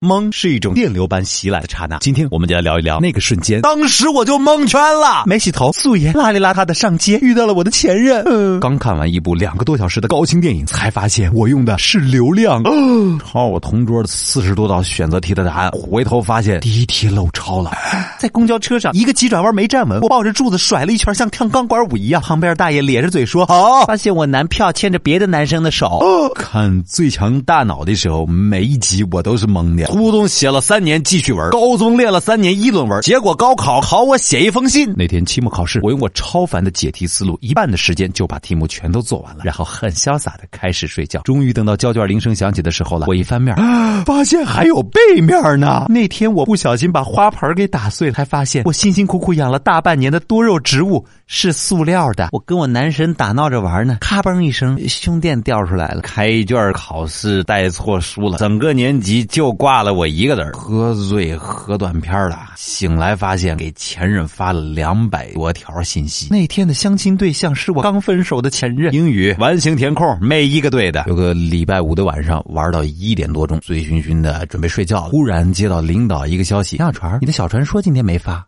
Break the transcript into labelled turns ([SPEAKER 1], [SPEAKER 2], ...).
[SPEAKER 1] 懵是一种电流般袭来的刹那。今天我们就来聊一聊那个瞬间，当时我就蒙圈了。没洗头，素颜邋里邋遢的上街，遇到了我的前任。嗯，刚看完一部两个多小时的高清电影，才发现我用的是流量。抄我同桌的四十多道选择题的答案，回头发现第一题漏抄了。在公交车上，一个急转弯没站稳，我抱着柱子甩了一圈，像跳钢管舞一样。旁边大爷咧着嘴说：“好。”发现我男票牵着别的男生的手。看《最强大脑》的时候，每一集我都是懵的。初中写了三年记叙文，高中练了三年议论文，结果高考考我写一封信。那天期末考试，我用我超凡的解题思路，一半的时间就把题目全都做完了，然后很潇洒的开始睡觉。终于等到交卷铃声响起的时候了，我一翻面，发现还有背面呢。那天我不小心把花盆给打碎了，才发现我辛辛苦苦养了大半年的多肉植物是塑料的。我跟我男神打闹着玩呢，咔嘣一声，胸垫掉出来了。开卷考试带错书了，整个年级就挂了我一个人。喝醉喝断片了，醒来发现给前任发了两百多条信息。那天的相亲对象是我刚分手的前任。英语完形填空没一个对的。有个礼拜五的晚上玩到一点多钟，醉醺醺的准备睡觉，忽然接到领导一个消息：小船，你的小船说今天没发。啊！